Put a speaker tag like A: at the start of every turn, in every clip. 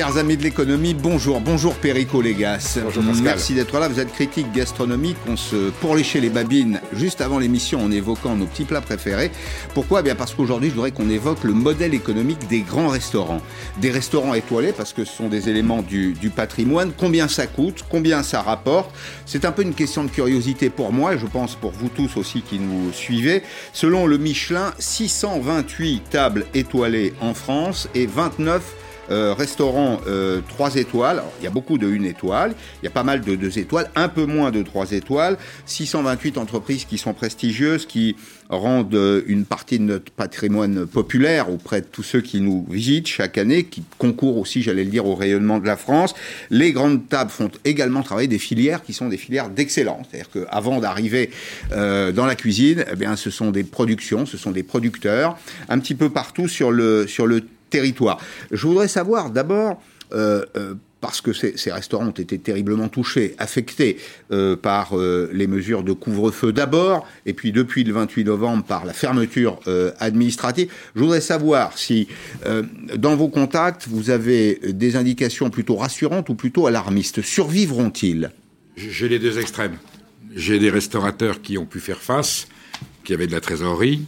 A: Chers amis de l'économie, bonjour. Bonjour Perico Légas.
B: Bonjour Pascal.
A: Merci d'être là. Vous êtes critique gastronomique. On se pourléchait les babines juste avant l'émission en évoquant nos petits plats préférés. Pourquoi? Eh bien parce qu'aujourd'hui, je voudrais qu'on évoque le modèle économique des grands restaurants. Des restaurants étoilés parce que ce sont des éléments du, du patrimoine. Combien ça coûte? Combien ça rapporte? C'est un peu une question de curiosité pour moi et je pense pour vous tous aussi qui nous suivez. Selon le Michelin, 628 tables étoilées en France et 29 euh, restaurant euh, 3 étoiles. Il y a beaucoup de 1 étoile, il y a pas mal de 2 étoiles, un peu moins de 3 étoiles. 628 entreprises qui sont prestigieuses, qui rendent euh, une partie de notre patrimoine populaire auprès de tous ceux qui nous visitent chaque année, qui concourent aussi, j'allais le dire, au rayonnement de la France. Les grandes tables font également travailler des filières qui sont des filières d'excellence. C'est-à-dire qu'avant d'arriver euh, dans la cuisine, eh bien, ce sont des productions, ce sont des producteurs, un petit peu partout sur le, sur le Je voudrais savoir d'abord, euh, euh, parce que ces, ces, restaurants ont été terriblement touchés, affectés euh, par les mesures de couvre-feu d'abord, et puis depuis le 28 novembre par la fermeture administrative. Je voudrais savoir si, dans vos contacts, vous avez des indications plutôt rassurantes ou plutôt alarmistes. Survivront-ils?
B: J'ai les deux extrêmes. J'ai des restaurateurs qui ont pu faire face, qui avaient de la trésorerie,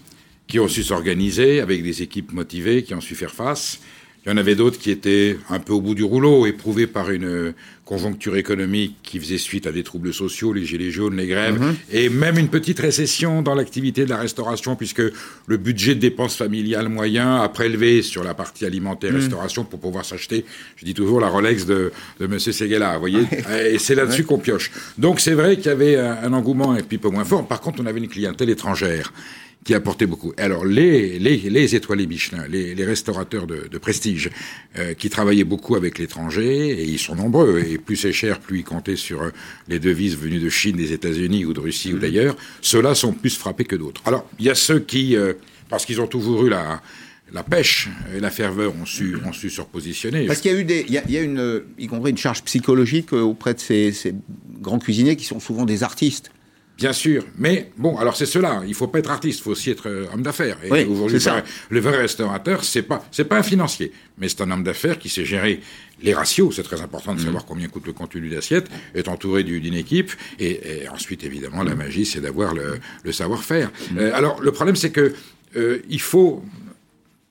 B: qui ont su s'organiser avec des équipes motivées, qui ont su faire face. Il y en avait d'autres qui étaient un peu au bout du rouleau, éprouvés par une conjoncture économique qui faisait suite à des troubles sociaux, les gilets jaunes, les grèves, mmh. et même une petite récession dans l'activité de la restauration, puisque le budget de dépenses familiales moyen a prélevé sur la partie alimentaire, mmh. restauration, pour pouvoir s'acheter, je dis toujours, la Rolex de, de M. Seguela, vous voyez, et c'est là-dessus qu'on pioche. Donc c'est vrai qu'il y avait un, un engouement un petit peu moins fort. Par contre, on avait une clientèle étrangère qui apportait beaucoup. Alors les, les, les étoilés Michelin, les, les restaurateurs de, de prestige, euh, qui travaillaient beaucoup avec l'étranger, et ils sont nombreux, et plus c'est cher, plus ils comptaient sur euh, les devises venues de Chine, des États-Unis ou de Russie mmh. ou d'ailleurs, ceux-là sont plus frappés que d'autres. Alors il y a ceux qui, euh, parce qu'ils ont toujours eu la la pêche et la ferveur ont su, ont su se repositionner.
A: Parce qu'il y a eu des, il y a, il y a une, y compris une charge psychologique auprès de ces, ces grands cuisiniers qui sont souvent des artistes.
B: Bien sûr, mais bon, alors c'est cela. Il faut pas être artiste, il faut aussi être euh, homme d'affaires. Et
A: oui,
B: aujourd'hui, le vrai restaurateur, c'est pas, c'est pas un financier, mais c'est un homme d'affaires qui sait gérer les ratios. C'est très important de
A: Mm.
B: savoir mmh. combien coûte le contenu d'assiette, est entouré d'une équipe, et, et, ensuite, évidemment, la magie, c'est d'avoir le, le savoir-faire. Mmh. Euh, alors, le problème, c'est que euh, il faut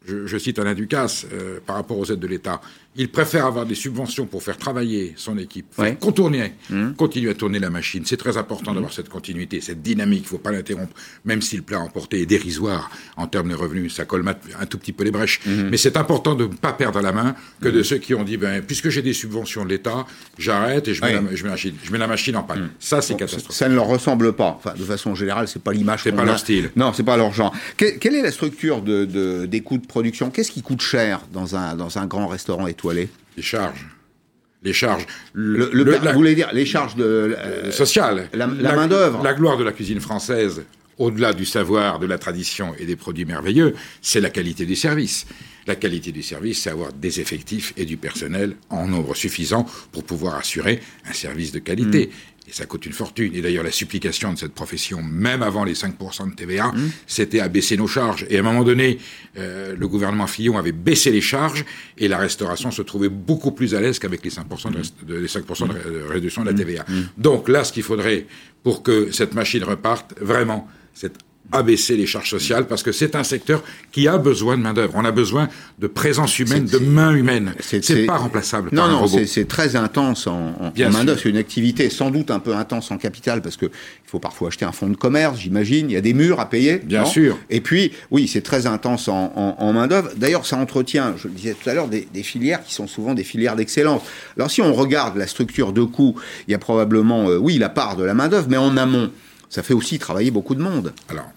B: je, je, cite Alain Ducasse, par rapport aux aides de l'État, il préfère avoir des subventions pour faire travailler son équipe,
A: ouais.
B: contourner, mmh. continuer à tourner la machine. C'est très important mmh. d'avoir cette continuité, cette dynamique. Il ne faut pas l'interrompre, même si le plat emporté est dérisoire en termes de revenus. Ça colmate un tout petit peu les brèches. Mmh. Mais c'est important de ne pas perdre la main que de ceux qui ont dit, ben, puisque j'ai des subventions de l'État, j'arrête et je mets, la, je, mets la, je mets, la, machine en panne. Ça, c'est bon, catastrophique.
A: Ça ne leur ressemble pas. Enfin, de façon générale, c'est pas l'image.
B: C'est pas
A: a.
B: leur style.
A: Non, c'est pas leur genre. Que, quelle est la structure de, de, des coûts de production? Qu'est-ce qui coûte cher dans un, dans un grand restaurant?
B: Les charges. Les charges.
A: Le, le, le, la, vous voulez dire les charges de
B: euh, sociales.
A: La, la main d'œuvre.
B: La gloire de la cuisine française, au-delà du savoir, de la tradition et des produits merveilleux, c'est la qualité du service. La qualité du service, c'est avoir des effectifs et du personnel en nombre suffisant pour pouvoir assurer un service de qualité. Mmh. Et ça coûte une fortune. Et d'ailleurs, la supplication de cette profession, même avant les 5% de TVA, mmh. c'était à baisser nos charges. Et à un moment donné, euh, le gouvernement Fillon avait baissé les charges et la restauration se trouvait beaucoup plus à l'aise qu'avec les 5%, de, de, les 5 de réduction de la TVA. Mmh. Donc là, ce qu'il faudrait pour que cette machine reparte, vraiment, c'est abaisser les charges sociales parce que c'est un secteur qui a besoin de main-d'œuvre. On a besoin de présence humaine, de main humaine. C'est pas remplaçable.
A: Non,
B: par
A: non, c'est très intense en, en, en main-d'œuvre. C'est une activité sans doute un peu intense en capital parce que il faut parfois acheter un fonds de commerce, j'imagine. Il y a des murs à payer.
B: Bien sûr.
A: Et puis, oui, c'est très intense en, en main-d'œuvre. D'ailleurs, ça entretient, je le disais tout à l'heure, des, des, filières qui sont souvent des filières d'excellence. Alors, si on regarde la structure de coûts, il y a probablement, euh, oui, la part de la main-d'œuvre, mais en amont, ça fait aussi travailler beaucoup de monde.
B: Alors,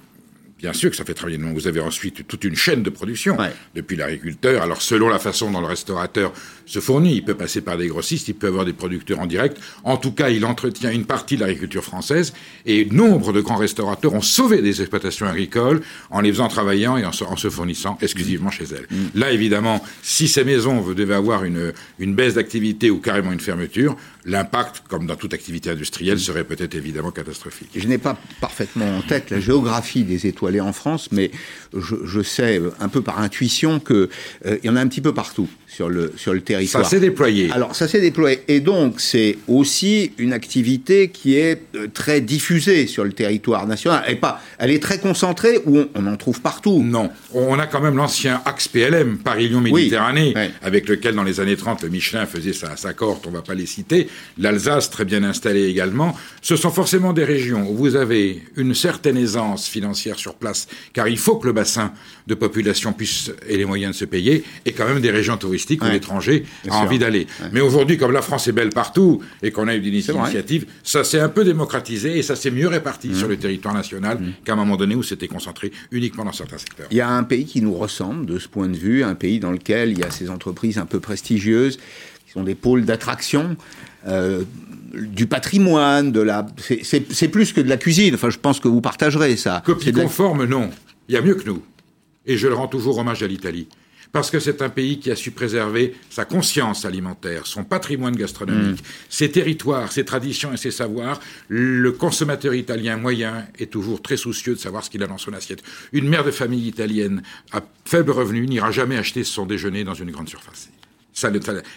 B: Bien sûr que ça fait travailler. Vous avez ensuite toute une chaîne de production,
A: ouais.
B: depuis l'agriculteur. Alors, selon la façon dont le restaurateur se fournit, il peut passer par des grossistes, il peut avoir des producteurs en direct. En tout cas, il entretient une partie de l'agriculture française. Et nombre de grands restaurateurs ont sauvé des exploitations agricoles en les faisant travailler et en se, en se fournissant exclusivement chez elles. Mmh. Là, évidemment, si ces maisons devaient avoir une, une baisse d'activité ou carrément une fermeture, l'impact, comme dans toute activité industrielle, serait peut-être évidemment catastrophique.
A: Je n'ai pas parfaitement en tête la géographie des étoilés en France, mais je, sais un peu par intuition qu'il euh, y en a un petit peu partout sur le, sur le territoire.
B: Ça s'est déployé.
A: Alors, ça s'est déployé. Et donc, c'est aussi une activité qui est euh, très diffusée sur le territoire national. Elle est, pas, elle est très concentrée ou on, en trouve partout.
B: Non. On a quand même l'ancien axe PLM, Paris-Lyon-Méditerranée, avec lequel, dans les années 30, le Michelin faisait sa, sa corte, on ne va pas les citer. L'Alsace, très bien installée également. Ce sont forcément des régions où vous avez une certaine aisance financière sur place, car il faut que le bassin de population puisse et les moyens de se payer, et quand même des régions touristiques où l'étranger a envie d'aller. Mais aujourd'hui, comme la France est belle partout et qu'on a eu des initiatives, ça s'est un peu démocratisé et ça s'est mieux réparti mmh. sur le territoire national mmh. qu'à un moment donné où c'était concentré uniquement dans certains secteurs.
A: Il y a un pays qui nous ressemble de ce point de vue, un pays dans lequel il y a ces entreprises un peu prestigieuses, qui sont des pôles d'attraction. Euh, du patrimoine, de la. C'est plus que de la cuisine. Enfin, je pense que vous partagerez ça.
B: Copie conforme, non. Il y a mieux que nous. Et je le rends toujours hommage à l'Italie. Parce que c'est un pays qui a su préserver sa conscience alimentaire, son patrimoine gastronomique, mm. ses territoires, ses traditions et ses savoirs. Le consommateur italien moyen est toujours très soucieux de savoir ce qu'il a dans son assiette. Une mère de famille italienne à faible revenu n'ira jamais acheter son déjeuner dans une grande surface. Ça,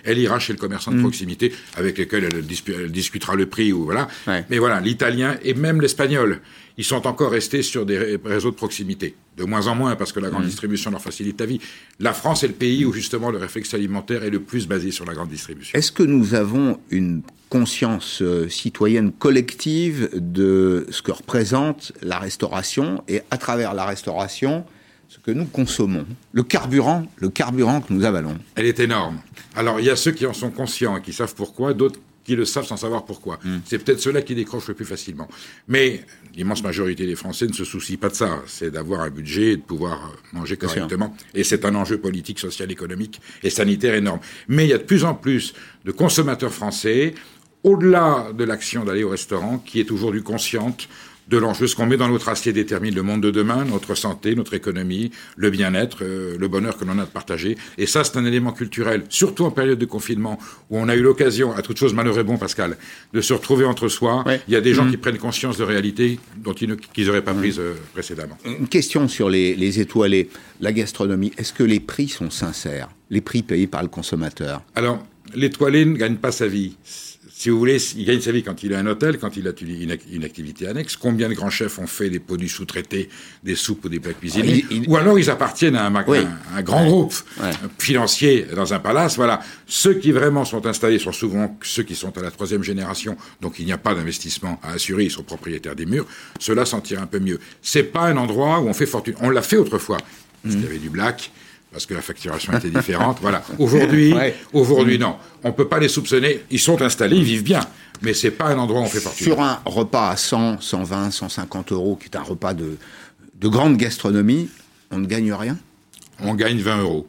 B: elle ira chez le commerçant de mm. proximité avec lequel elle, discutera le prix ou voilà. Mais voilà, l'italien et même l'espagnol, ils sont encore restés sur des réseaux de proximité. De moins en moins parce que la grande mm. distribution leur facilite la vie. La France est le pays où justement le réflexe alimentaire est le plus basé sur la grande distribution.
A: Est-ce que nous avons une conscience euh, citoyenne collective de ce que représente la restauration et à travers la restauration ce que nous consommons, le carburant, le carburant que nous avalons.
B: Elle est énorme. Alors il y a ceux qui en sont conscients et qui savent pourquoi, d'autres qui le savent sans savoir pourquoi. Hmm. C'est peut-être ceux-là qui décrochent le plus facilement. Mais l'immense majorité des Français ne se soucient pas de ça. C'est d'avoir un budget et de pouvoir manger correctement. Et c'est un enjeu politique, social, économique et sanitaire énorme. Mais il y a de plus en plus de consommateurs français, au-delà de l'action d'aller au restaurant, qui est aujourd'hui consciente de l'enjeu. Ce qu'on met dans notre assiette détermine le monde de demain, notre santé, notre économie, le bien-être, euh, le bonheur que l'on a de partager. Et ça, c'est un élément culturel, surtout en période de confinement, où on a eu l'occasion, à toute chose malheur et bon, Pascal, de se retrouver entre soi. Il y a des gens mmh. qui prennent conscience de réalité dont ils n'auraient pas mmh. prise euh, précédemment.
A: Une question sur les, les étoilés, la gastronomie. Est-ce que les prix sont sincères Les prix payés par le consommateur?
B: Alors, l'étoilé ne gagne pas sa vie si vous voulez, il gagne sa vie quand il a un hôtel, quand il a une, activité annexe. Combien de grands chefs ont fait des produits sous-traités, des soupes ou des plats cuisinés? Ou alors ils appartiennent à un, grand groupe financier dans un palace. Voilà. Ceux qui vraiment sont installés sont souvent ceux qui sont à la troisième génération, donc il n'y a pas d'investissement à assurer, ils sont propriétaires des murs. Cela s'en tire un peu mieux. C'est pas un endroit où on fait fortune. On l'a fait autrefois. Mmh. Il y avait du black, parce que la facturation était différente. voilà. Aujourd'hui, aujourd'hui, non. On ne peut pas les soupçonner. Ils sont installés, ils vivent bien. Mais c'est pas un endroit où on fait fortune.
A: Sur un repas à 100, 120, 150 euros, qui est un repas de, de grande gastronomie, on ne gagne rien?
B: On gagne 20 euros.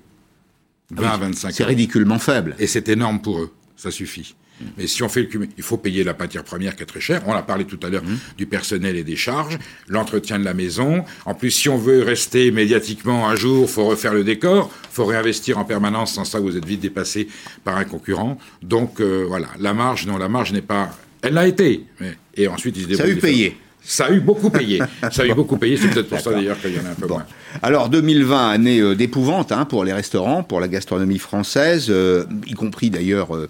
B: 20 à 25
A: C'est ridiculement faible.
B: Et c'est énorme pour eux. Ça suffit. Mais si on fait le cumul, il faut payer la matière première qui est très chère. On a parlé tout à l'heure mmh. du personnel et des charges, l'entretien de la maison. En plus, si on veut rester médiatiquement un jour, faut refaire le décor, faut réinvestir en permanence. Sans ça, vous êtes vite dépassé par un concurrent. Donc euh, voilà, la marge, non, la marge n'est pas. Elle l'a été. Mais... Et ensuite,
A: il se Ça a eu payé.
B: Ça a eu beaucoup payé. Ça a eu beaucoup payé. C'est peut-être pour ça d'ailleurs qu'il y en a un peu moins.
A: Alors 2020, année euh, d'épouvante hein, pour les restaurants, pour la gastronomie française, euh, y compris d'ailleurs euh,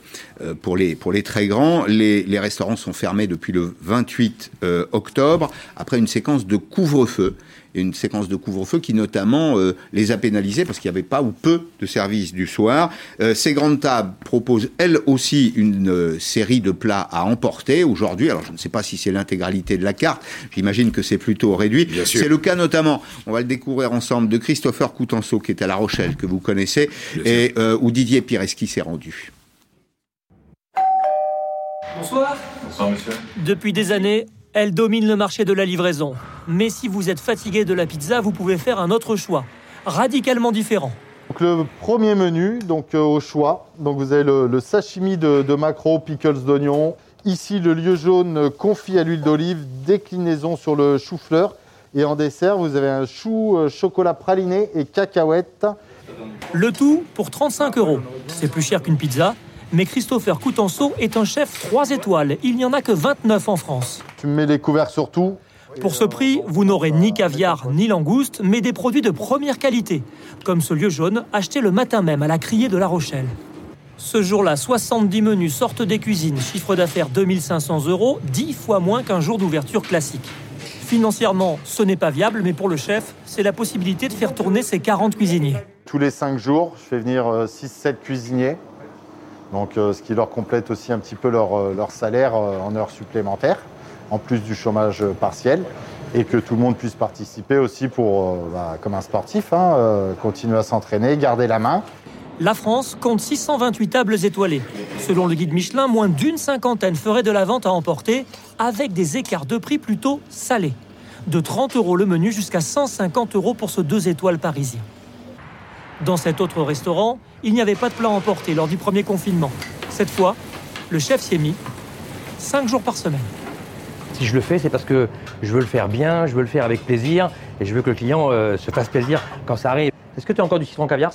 A: pour, les, pour les très grands. Les, les, restaurants sont fermés depuis le 28 octobre, après une séquence de couvre-feu une séquence de couvre-feu qui notamment euh, les a pénalisés parce qu'il n'y avait pas ou peu de services du soir. Euh, ces grandes tables proposent elles aussi une euh, série de plats à emporter aujourd'hui. Alors je ne sais pas si c'est l'intégralité de la carte, j'imagine que c'est plutôt réduit. C'est le cas notamment, on va le découvrir ensemble, de Christopher Coutenceau qui est à La Rochelle, que vous connaissez, et où Didier Pireski s'est rendu.
C: Bonsoir. Bonsoir monsieur. Depuis des années, elle domine le marché de la livraison. Mais si vous êtes fatigué de la pizza, vous pouvez faire un autre choix, radicalement différent.
D: Donc le premier menu, donc euh, au choix. Donc vous avez le, sashimi de, de macro, pickles d'oignon. Ici le lieu jaune confit à l'huile d'olive, déclinaison sur le chou-fleur. Et en dessert, vous avez un chou euh, chocolat praliné et cacahuète.
C: Le tout pour 35 euros. C'est plus cher qu'une pizza, Mais Christopher Coutenceau est un chef 3 étoiles. Il n'y en a que 29 en France.
D: Tu mets les couverts sur tout
C: Pour ce prix, vous n'aurez ni caviar ni langouste, mais des produits de première qualité, comme ce lieu jaune acheté le matin même à la criée de La Rochelle. Ce jour-là, 70 menus sortent des cuisines, chiffre d'affaires 2500 euros, 10 fois moins qu'un jour d'ouverture classique. Financièrement, ce n'est pas viable, mais pour le chef, c'est la possibilité de faire tourner ses 40 cuisiniers.
D: Tous les 5 jours, je fais venir 6-7 cuisiniers. Donc, euh, ce qui leur complète aussi un petit peu leur, euh, salaire euh, en heures supplémentaires, en plus du chômage partiel. Et que tout le monde puisse participer aussi pour, bah, comme un sportif, hein, continuer à s'entraîner, garder la main.
C: La France compte 628 tables étoilées. Selon le guide Michelin, moins d'une cinquantaine feraient de la vente à emporter, avec des écarts de prix plutôt salés. De 30 euros le menu jusqu'à 150 euros pour ce deux étoiles parisien. Dans cet autre restaurant, il n'y avait pas de plat emporté lors du premier confinement. Cette fois, le chef s'y est mis 5 jours par semaine.
E: Si je le fais, c'est parce que je veux le faire bien, je veux le faire avec plaisir et je veux que le client euh, se fasse plaisir quand ça arrive. Est-ce que tu as encore du citron caviar?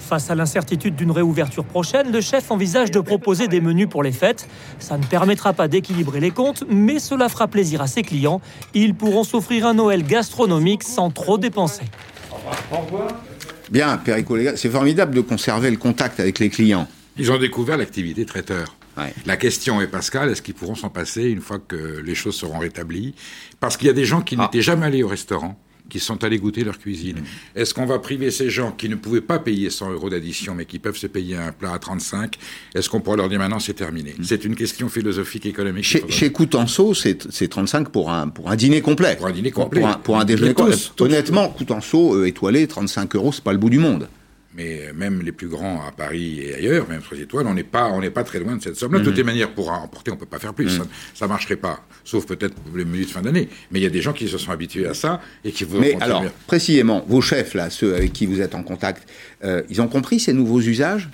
C: Face à l'incertitude d'une réouverture prochaine, le chef envisage de proposer des menus pour les fêtes. Ça ne permettra pas d'équilibrer les comptes, mais cela fera plaisir à ses clients. Ils pourront s'offrir un Noël gastronomique sans trop dépenser.
A: Bien, Perico, c'est formidable de conserver le contact avec les clients.
B: Ils ont découvert l'activité traiteur. La question est, Pascal, est-ce qu'ils pourront s'en passer une fois que les choses seront rétablies? Parce qu'il y a des gens qui ah. n'étaient jamais allés au restaurant qui sont allés goûter leur cuisine. Mm. Est-ce qu'on va priver ces gens qui ne pouvaient pas payer 100 euros d'addition, mais qui peuvent se payer un plat à 35 Est-ce qu'on pourrait leur dire maintenant c'est terminé? Mm. C'est une question philosophique, économique.
A: Chez, chez Coutenceau, c'est 35 pour un, pour un dîner complet.
B: Pour un dîner complet.
A: Pour un, déjeuner complet. Honnêtement, Coutenceau euh, étoilé, 35 euros, c'est pas le bout du monde
B: mais même les plus grands à Paris et ailleurs, même sur les étoiles, on n'est pas, on n'est pas très loin de cette somme-là. De toutes les mhm. manières, pour emporter, on peut pas faire plus. Mhm. Ça, ne marcherait pas, sauf peut-être pour les menus de fin d'année. Mais il y a des gens qui se sont habitués à ça et qui vont.
A: Mais alors, précisément, vos chefs là, ceux avec qui vous êtes en contact, euh, ils ont compris ces nouveaux usages?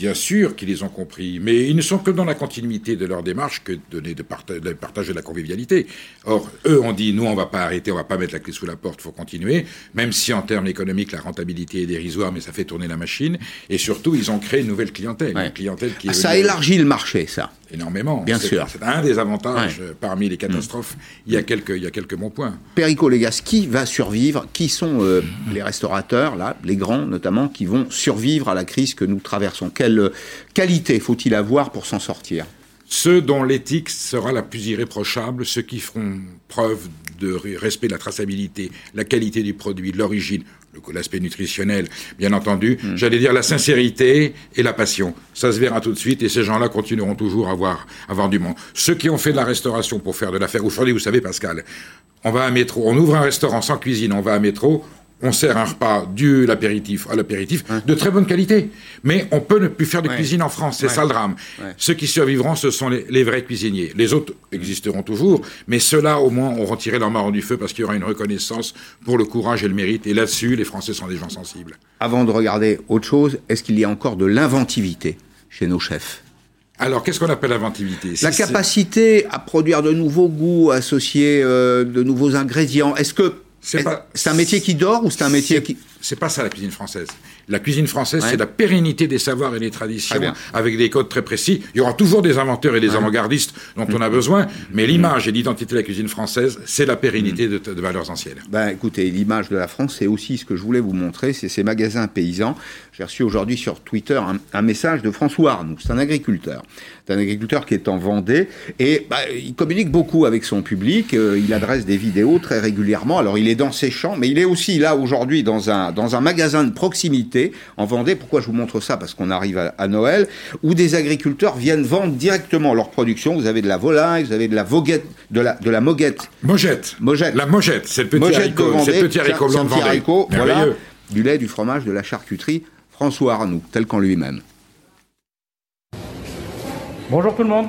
B: Bien sûr qu'ils les ont compris, mais ils ne sont que dans la continuité de leur démarche que donner de, de partager la convivialité. Or, eux ont dit, nous, on va pas arrêter, on va pas mettre la clé sous la porte, faut continuer, même si en termes économiques, la rentabilité est dérisoire, mais ça fait tourner la machine. Et surtout, ils ont créé une nouvelle clientèle. Une clientèle qui
A: ah, ça élargit le marché, ça.
B: Énormément.
A: Bien sûr.
B: C'est un des avantages parmi les catastrophes. Il, y a quelques, il y a quelques bons points.
A: Perico, les gars, qui va survivre? Qui sont euh, les restaurateurs, là, les grands notamment, qui vont survivre à la crise que nous traversons? Quelle euh, qualité faut-il avoir pour s'en sortir?
B: Ceux dont l'éthique sera la plus irréprochable, ceux qui feront preuve de respect de la traçabilité, la qualité du produit, l'origine, l'aspect nutritionnel, bien entendu. J'allais dire la sincérité et la passion. Ça se verra tout de suite et ces gens-là continueront toujours à avoir, à avoir du monde. Ceux qui ont fait de la restauration pour faire de l'affaire, aujourd'hui, vous savez, Pascal, on va à métro, on ouvre un restaurant sans cuisine, on va à métro, on sert un repas du l'apéritif à l'apéritif de très bonne qualité. Mais on peut ne plus faire de cuisine en France, c'est ça le drame. Ceux qui survivront, ce sont les, vrais cuisiniers. Les autres existeront toujours, mais ceux-là au moins auront tiré leur marron du feu parce qu'il y aura une reconnaissance pour le courage et le mérite. Et là-dessus, les Français sont des gens sensibles.
A: Avant de regarder autre chose, est-ce qu'il y a encore de l'inventivité chez nos chefs?
B: Alors, qu'est-ce qu'on appelle l'inventivité
A: La capacité à produire de nouveaux goûts, associer euh, de nouveaux ingrédients. Est-ce que c'est un métier qui dort ou c'est un métier qui...
B: C'est pas ça la cuisine française. La cuisine française, c'est la pérennité des savoirs et des traditions avec des codes très précis. Il y aura toujours des inventeurs et des avant-gardistes dont on a mm. besoin, mais l'image et l'identité de la cuisine française, c'est la pérennité mm. de, valeurs anciennes.
A: Ben, écoutez, l'image de la France, c'est aussi ce que je voulais vous montrer, c'est ces magasins paysans. J'ai reçu aujourd'hui sur Twitter un, message de François Arnoux, c'est un agriculteur. C'est un agriculteur qui est en Vendée et bah, il communique beaucoup avec son public, euh, il adresse des vidéos très régulièrement. Alors il est dans ses champs, mais il est aussi là aujourd'hui dans un, dans un magasin de proximité en Vendée. Pourquoi je vous montre ça? Parce qu'on arrive à, Noël, où des agriculteurs viennent vendre directement leur production. Vous avez de la volaille, vous avez de la voguette, de la, de la moguette.
B: Mogette.
A: Mogette.
B: La mogette, c'est le petit haricot, c'est le petit haricot blanc de Vendée.
A: voilà, du lait, du fromage, de la charcuterie. François Arnoux, tel qu'en lui-même.
F: Bonjour tout le monde.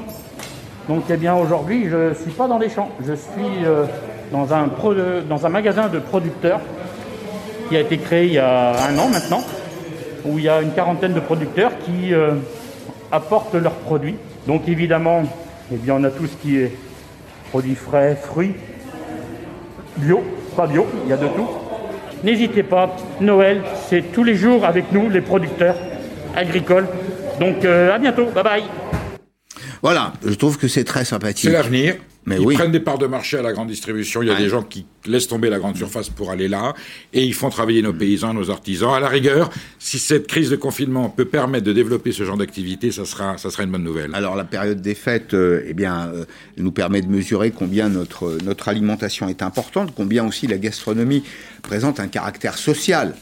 F: Donc eh bien aujourd'hui je ne suis pas dans les champs, je suis euh, dans, un dans un magasin de producteurs qui a été créé il y a un an maintenant, où il y a une quarantaine de producteurs qui euh, apportent leurs produits. Donc évidemment, eh bien, on a tout ce qui est produits frais, fruits, bio, pas bio, il y a de tout. N'hésitez pas, Noël, c'est tous les jours avec nous, les producteurs agricoles Donc à bientôt, bye bye.
A: Voilà, je trouve que c'est très sympathique.
B: C'est l'avenir.
A: Mais
B: ils
A: oui.
B: prennent des parts de marché à la grande distribution. Il y a
A: Ouais.
B: des gens qui laissent tomber la grande surface pour aller là. Et ils font travailler nos paysans, nos artisans. À la rigueur, si cette crise de confinement peut permettre de développer ce genre d'activité, ça sera, ça sera une bonne nouvelle.
A: Alors la période des fêtes, euh, eh bien, euh, nous permet de mesurer combien notre notre alimentation est importante, combien aussi la gastronomie présente un caractère social.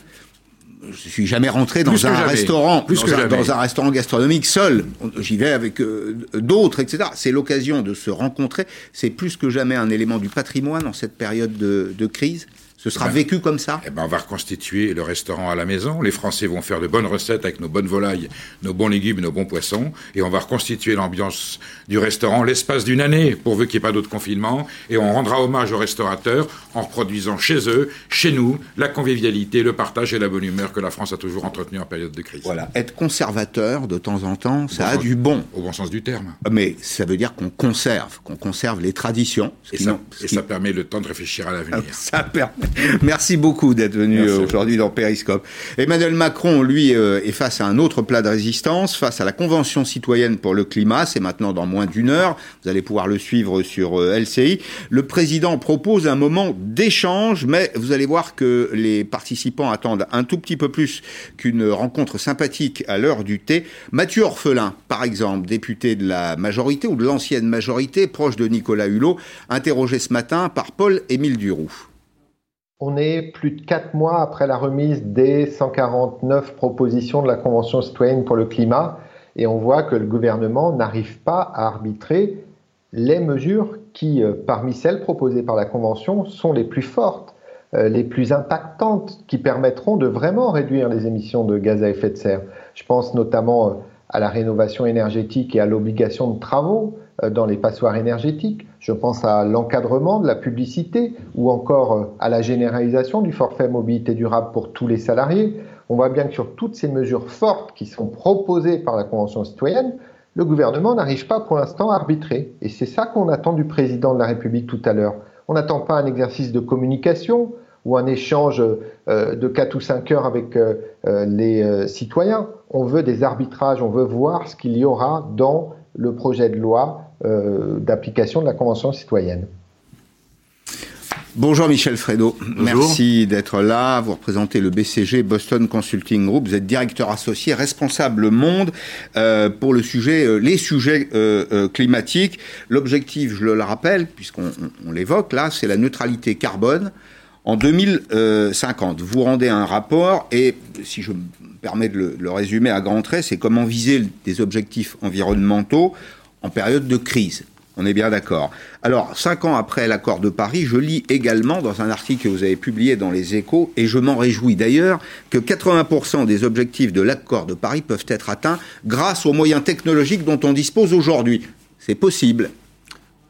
A: Je suis jamais rentré dans
B: Plus
A: un restaurant,
B: Plus
A: dans,
B: que
A: un, dans un restaurant gastronomique seul. J'y vais avec euh, d'autres, etc. C'est l'occasion de se rencontrer. C'est plus que jamais un élément du patrimoine en cette période de, de crise. Ce sera
B: Ben,
A: vécu comme ça.
B: Eh ben, on va reconstituer le restaurant à la maison. Les Français vont faire de bonnes recettes avec nos bonnes volailles, nos bons légumes, nos bons poissons. Et on va reconstituer l'ambiance du restaurant l'espace d'une année, pourvu qu'il n'y ait pas d'autre confinement. Et on rendra hommage aux restaurateurs en reproduisant chez eux, chez nous, la convivialité, le partage et la bonne humeur que la France a toujours entretenu en période de crise.
A: Voilà, être conservateur de temps en temps, ça
B: Bon
A: a
B: sens-
A: du bon.
B: Au bon sens du terme.
A: Mais ça veut dire qu'on conserve, qu'on conserve les traditions. ce
B: Et, ça, et ça permet le temps de réfléchir à l'avenir.
A: ça permet. Merci beaucoup d'être venu euh, aujourd'hui dans Périscope. Emmanuel Macron, lui, euh, est face à un autre plat de résistance, face à la Convention citoyenne pour le climat. C'est maintenant dans moins d'une heure. Vous allez pouvoir le suivre sur euh, LCI. Le président propose un moment d'échange, mais vous allez voir que les participants attendent un tout petit peu plus qu'une rencontre sympathique à l'heure du thé. Mathieu Orphelin, par exemple, député de la majorité ou de l'ancienne majorité, proche de Nicolas Hulot, interrogé ce matin par Paul-Émile Duroux.
G: On est plus de quatre mois après la remise des 149 propositions de la Convention citoyenne pour le climat et on voit que le gouvernement n'arrive pas à arbitrer les mesures qui, euh, parmi celles proposées par la Convention, sont les plus fortes, euh, les plus impactantes, qui permettront de vraiment réduire les émissions de gaz à effet de serre. Je pense notamment euh, à la rénovation énergétique et à l'obligation de travaux dans les passoires énergétiques. Je pense à l'encadrement de la publicité ou encore euh, à la généralisation du forfait mobilité durable pour tous les salariés. On voit bien que sur toutes ces mesures fortes qui sont proposées par la Convention citoyenne, le gouvernement n'arrive pas pour l'instant à arbitrer. Et c'est ça qu'on attend du président de la République tout à l'heure. On n'attend pas un exercice de communication ou un échange euh, de 4 ou 5 heures avec euh, euh, les euh, citoyens. On veut des arbitrages, on veut voir ce qu'il y aura dans le projet de loi euh, d'application de la Convention citoyenne.
A: Bonjour Michel Fredo, merci d'être là. Vous représentez le BCG Boston Consulting Group. Vous êtes directeur associé, responsable monde euh, pour le sujet, euh, les sujets euh, euh, climatiques. L'objectif, je le rappelle, puisqu'on on, on l'évoque là, c'est la neutralité carbone en 2050. Vous rendez un rapport et, si je me permets de le, le résumer à grands traits, c'est comment viser des objectifs environnementaux en période de crise. On est bien d'accord. Alors, cinq ans après l'accord de Paris, je lis également dans un article que vous avez publié dans les échos, et je m'en réjouis d'ailleurs, que 80% des objectifs de l'accord de Paris peuvent être atteints grâce aux moyens technologiques dont on dispose aujourd'hui. C'est possible.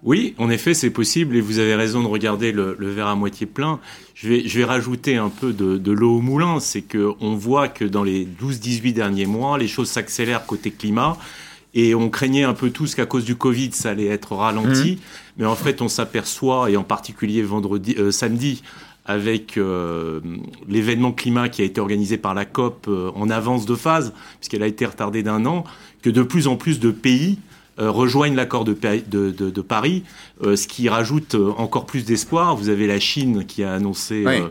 H: Oui, en effet, c'est possible et vous avez raison de regarder le, verre à moitié plein. Je vais, je vais rajouter un peu de, de l'eau au moulin. C'est qu'on voit que dans les 12-18 derniers mois, les choses s'accélèrent côté climat. Et on craignait un peu tous qu'à cause du Covid, ça allait être ralenti. Mmh. Mais en fait, on s'aperçoit, et en particulier vendredi, euh, samedi, avec euh, l'événement climat qui a été organisé par la COP euh, en avance de phase, puisqu'elle a été retardée d'un an, que de plus en plus de pays euh, rejoignent l'accord de, de, de, de, Paris, euh, ce qui rajoute euh, encore plus d'espoir. Vous avez la Chine qui a annoncé,
A: oui.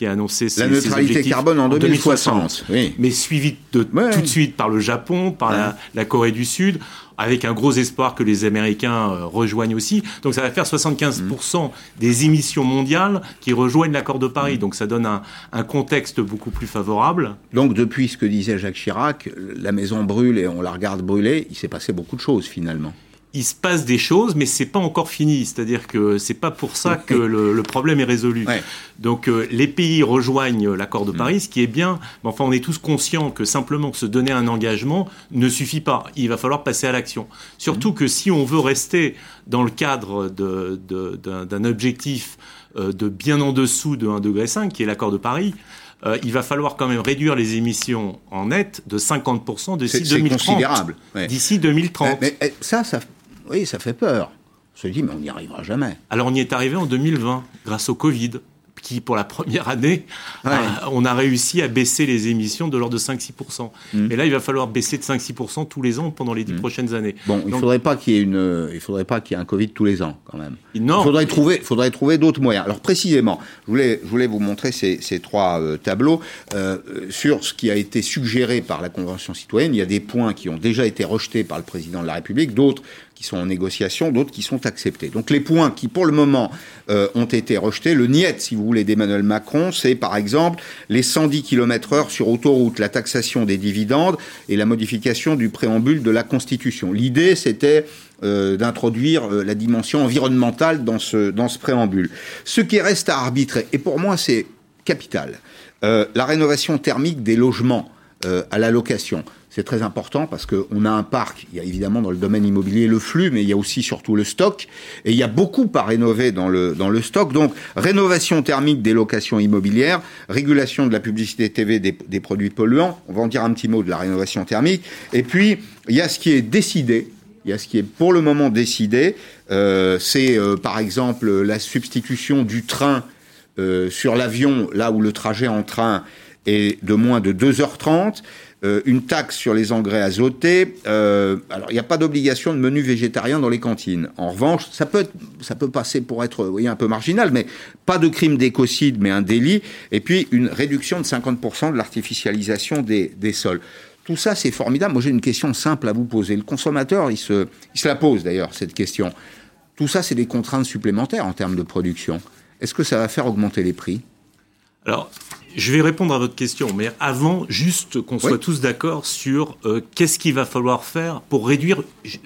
H: Qui a annoncé
A: la
H: ses,
A: neutralité
H: ses
A: carbone en 2060, 2060 oui.
H: mais suivi de, ouais. tout de suite par le Japon, par ouais. la, la, Corée du Sud, avec un gros espoir que les Américains euh, rejoignent aussi. Donc ça va faire 75% mmh. des émissions mondiales qui rejoignent l'accord de Paris. Mmh. Donc ça donne un, un, contexte beaucoup plus favorable.
A: Donc depuis ce que disait Jacques Chirac, la maison brûle et on la regarde brûler, il s'est passé beaucoup de choses finalement
H: il se passe des choses, mais c'est pas encore fini. C'est-à-dire que c'est pas pour ça que le, le problème est résolu.
A: Ouais.
H: Donc euh, les pays rejoignent l'accord de Paris, mmh. ce qui est bien. Mais enfin, on est tous conscients que simplement se donner un engagement ne suffit pas. Il va falloir passer à l'action. Surtout mmh. que si on veut rester dans le cadre d'un objectif euh, de bien en dessous de 1,5 degré, qui est l'accord de Paris, euh, il va falloir quand même réduire les émissions en net de 50% d'ici 2030.
A: considérable. Ouais.
H: D'ici 2030.
A: Mais, mais, ça, ça, oui, ça fait peur. On se dit, mais on n'y arrivera jamais.
H: Alors on y est arrivé en 2020, grâce au Covid. qui, pour la première année,
A: Ouais.
H: a- on a réussi à baisser les émissions de l'ordre de 5-6%.
A: Mm.
H: Et là, il va falloir baisser de 5-6% tous les ans pendant les dix prochaines années.
A: Bon, il
H: Donc-
A: faudrait pas qu'il y ait une, euh, il faudrait pas qu'il y ait un Covid tous les ans, quand même.
H: Non.
A: Il faudrait trouver, faudrait trouver d'autres moyens. Alors précisément, je voulais, je voulais vous montrer ces, ces trois euh, tableaux euh, euh, sur ce qui a été suggéré par la Convention citoyenne. Il y a des points qui ont déjà été rejetés par le président de la République, d'autres qui sont en négociation, d'autres qui sont acceptés. Donc les points qui, pour le moment, euh, ont été rejetés, le niet, si vous voulez, d'Emmanuel Macron, c'est par exemple les 110 km heure sur autoroute, la taxation des dividendes et la modification du préambule de la Constitution. L'idée, c'était euh, d'introduire euh, la dimension environnementale dans ce, préambule. Ce qui reste à arbitrer, et pour moi c'est capital, la rénovation thermique des logements à la location. C'est très important parce qu'on a un parc, il y a évidemment dans le domaine immobilier le flux, mais il y a aussi surtout le stock, et il y a beaucoup à rénover dans le, dans le stock. Donc, rénovation thermique des locations immobilières, régulation de la publicité TV des, produits polluants, on va en dire un petit mot de la rénovation thermique, et puis il y a ce qui est décidé, il y a ce qui est pour le moment décidé, euh, c'est euh, par exemple la substitution du train euh, sur l'avion, là où le trajet en train est de moins de 2h30, euh, une taxe sur les engrais azotés. euh, alors, il n'y a pas d'obligation de menu végétarien dans les cantines. En revanche, ça peut, être- ça peut passer pour être vous voyez, un peu marginal, mais pas de crime d'écocide, mais un délit. Et puis, une réduction de 50% de l'artificialisation des, des sols. Tout ça, c'est formidable. Moi, j'ai une question simple à vous poser. Le consommateur, il se, il se la pose d'ailleurs, cette question. Tout ça, c'est des contraintes supplémentaires en termes de production. Est-ce que ça va faire augmenter les prix?
H: Alors, je vais répondre à votre question, mais avant, juste qu'on soit
A: Oui.
H: tous d'accord sur euh, qu'est-ce qu'il va falloir faire pour réduire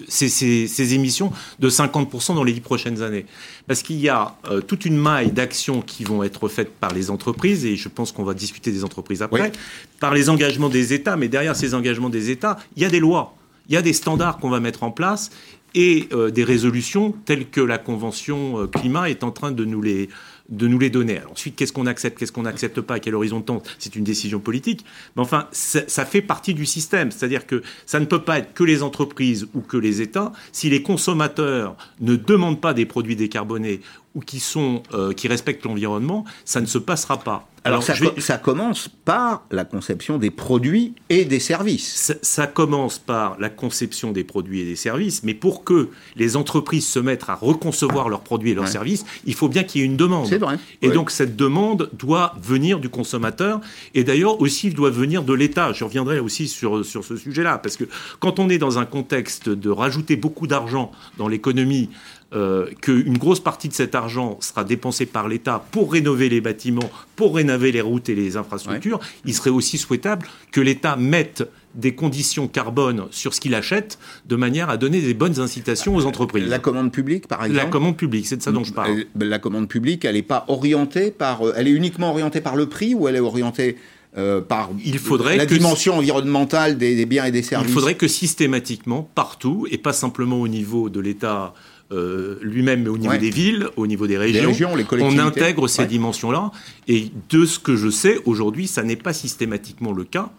H: ces, ces- ces émissions de 50% dans les dix prochaines années? Parce qu'il y a euh, toute une maille d'actions qui vont être faites par les entreprises, et je pense qu'on va discuter des entreprises après,
A: Oui.
H: par les engagements des États, mais derrière ces engagements des États, il y a des lois, il y a des standards qu'on va mettre en place, et euh, des résolutions telles que la Convention euh, climat est en train de nous les de nous les donner. Alors ensuite, qu'est-ce qu'on accepte, qu'est-ce qu'on n'accepte pas, à quel horizon de temps, c'est une décision politique. Mais enfin, ça, fait partie du système. C'est-à-dire que ça ne peut pas être que les entreprises ou que les États. Si les consommateurs ne demandent pas des produits décarbonés ou qui, sont, euh, qui respectent l'environnement, ça ne se passera pas.
A: Alors, ça,
H: vais-
A: commence par la conception des produits et des services.
H: ça, ça commence par la conception des produits et des services, mais pour que les entreprises se mettent à reconcevoir leurs produits et leurs
A: Ouais.
H: services, il faut bien qu'il y ait une demande.
A: C'est vrai.
H: Et
A: Ouais.
H: donc cette demande doit venir du consommateur et d'ailleurs aussi doit venir de l'État. Je reviendrai aussi sur, sur ce sujet-là, parce que quand on est dans un contexte de rajouter beaucoup d'argent dans l'économie, euh, qu'une grosse partie de cet argent sera dépensé par l'État pour rénover les bâtiments, pour rénover les routes et les infrastructures, il serait aussi souhaitable que l'État mette des conditions carbone sur ce qu'il achète, de manière à donner des bonnes incitations aux entreprises.
A: La commande publique, par exemple
H: La commande publique, c'est de ça dont je parle.
A: Elle- La commande publique, elle n'est pas orientée par. euh, Elle est uniquement orientée par le prix ou elle est orientée euh, par
H: Il faudrait
A: la
H: que-
A: dimension environnementale des, des biens et des services
H: Il faudrait que systématiquement, partout, et pas simplement au niveau de l'État euh, lui-même, mais au niveau
A: Ouais.
H: des villes, au niveau des régions,
A: régions, les
H: on intègre ces
A: Ouais.
H: dimensions-là. Et de ce que je sais, aujourd'hui, ça n'est pas systématiquement le cas.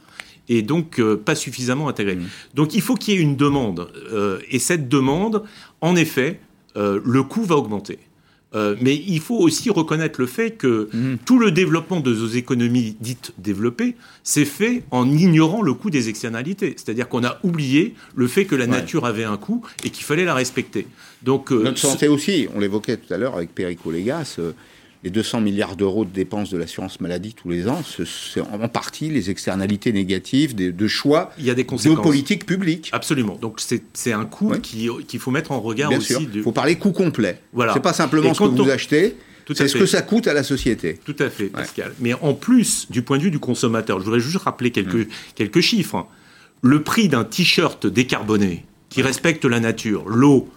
H: Et donc, euh, pas suffisamment intégré.
A: Mmh.
H: Donc, il faut qu'il y ait une demande. Euh, et cette demande, en effet, euh, le coût va augmenter. Euh, mais il faut aussi reconnaître le fait que
A: Mhm.
H: tout le développement de nos économies dites développées s'est fait en ignorant le coût des externalités. C'est-à-dire qu'on a oublié le fait que la nature avait un coût et qu'il fallait la respecter. Donc, euh,
A: Notre santé aussi, on l'évoquait tout à l'heure avec Perico Légas, euh, les 200 milliards d'euros de dépenses de l'assurance maladie tous les ans, ce- c'est en partie les externalités négatives de, de choix
H: il y a des
A: de
H: conséquences.
A: politique publique.
H: Absolument. Donc, c'est un coût qu'il faut mettre en regard
A: Bien
H: aussi. du-
A: il faut parler coût complet.
H: Voilà.
A: C'est pas simplement ce que vous achetez, c'est ce que ça coûte à la société.
H: Tout à fait, Pascal. Mais en plus, du point de vue du consommateur, je voudrais juste rappeler quelques, quelques chiffres. Le prix d'un t-shirt décarboné qui respecte la nature, l'eau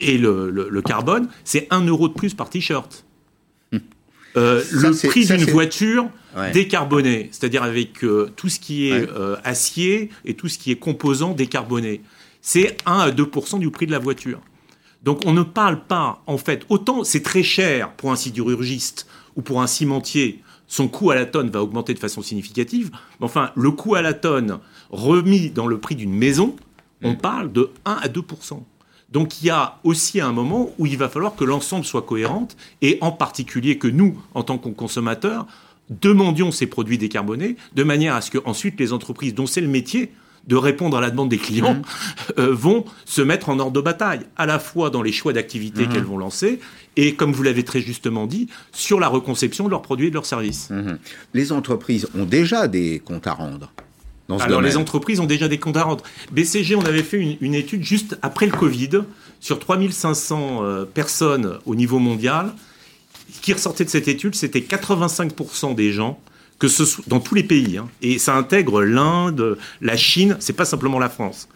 H: et le, le- le carbone, c'est 1 euro de plus par t-shirt. Euh,
A: Ça,
H: le prix d'une voiture
A: Ouais.
H: décarbonée, c'est-à-dire avec euh, tout ce qui est
A: Ouais.
H: euh, acier et tout ce qui est composant décarboné, c'est 1 à 2 du prix de la voiture. Donc on ne parle pas, en fait, autant c'est très cher pour un sidérurgiste ou pour un cimentier, son coût à la tonne va augmenter de façon significative, mais enfin, le coût à la tonne remis dans le prix d'une maison, on parle de 1 à 2 Donc il y a aussi un moment où il va falloir que l'ensemble soit cohérente et en particulier que nous, en tant que consommateurs, demandions ces produits décarbonés de manière à ce que ensuite les entreprises dont c'est le métier de répondre à la demande des clients
A: Mmh.
H: euh, vont se mettre en ordre de bataille, à la fois dans les choix d'activités
A: Mmh.
H: qu'elles vont lancer et, comme vous l'avez très justement dit, sur la reconception de leurs produits et de leurs services.
A: Mhm. Les entreprises ont déjà des comptes à rendre dans ce
H: Alors
A: domaine.
H: les entreprises ont déjà des comptes à rendre. BCG, on avait fait une, une étude juste après le Covid sur 3500 euh, personnes au niveau mondial. Ce qui ressortait de cette étude, c'était 85% des gens que ce soit dans tous les pays, hein, et ça intègre l'Inde, la Chine, c'est pas simplement la France,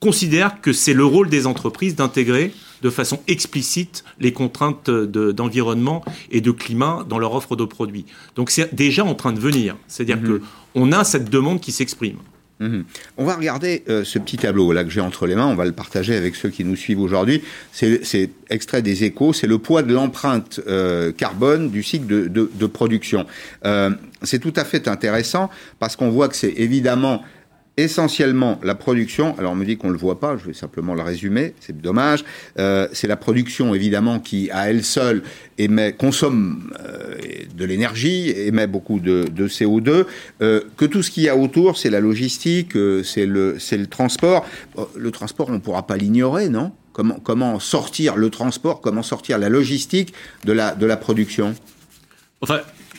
H: considèrent que c'est le rôle des entreprises d'intégrer de façon explicite les contraintes de- d'environnement et de climat dans leur offre de produits. Donc c'est déjà en train de venir, c'est-à-dire que on a cette demande qui s'exprime.
A: Mhm. On va regarder euh, ce petit tableau là que j'ai entre les mains. On va le partager avec ceux qui nous suivent aujourd'hui. C'est c'est extrait des échos. C'est le poids de l'empreinte euh, carbone du cycle de, de- de production. Euh, c'est tout à fait intéressant parce qu'on voit que c'est évidemment essentiellement la production. Alors on me dit qu'on le voit pas. Je vais simplement le résumer. C'est dommage. Euh, c'est la production évidemment qui à elle seule émet, consomme euh, de l'énergie, émet beaucoup de, de CO2. Euh, que tout ce qu'il y a autour, c'est la logistique, c'est le, le transport. Bon, Le transport, on ne pourra pas l'ignorer, non? Comment, comment sortir le transport, comment sortir la logistique de la, de la production?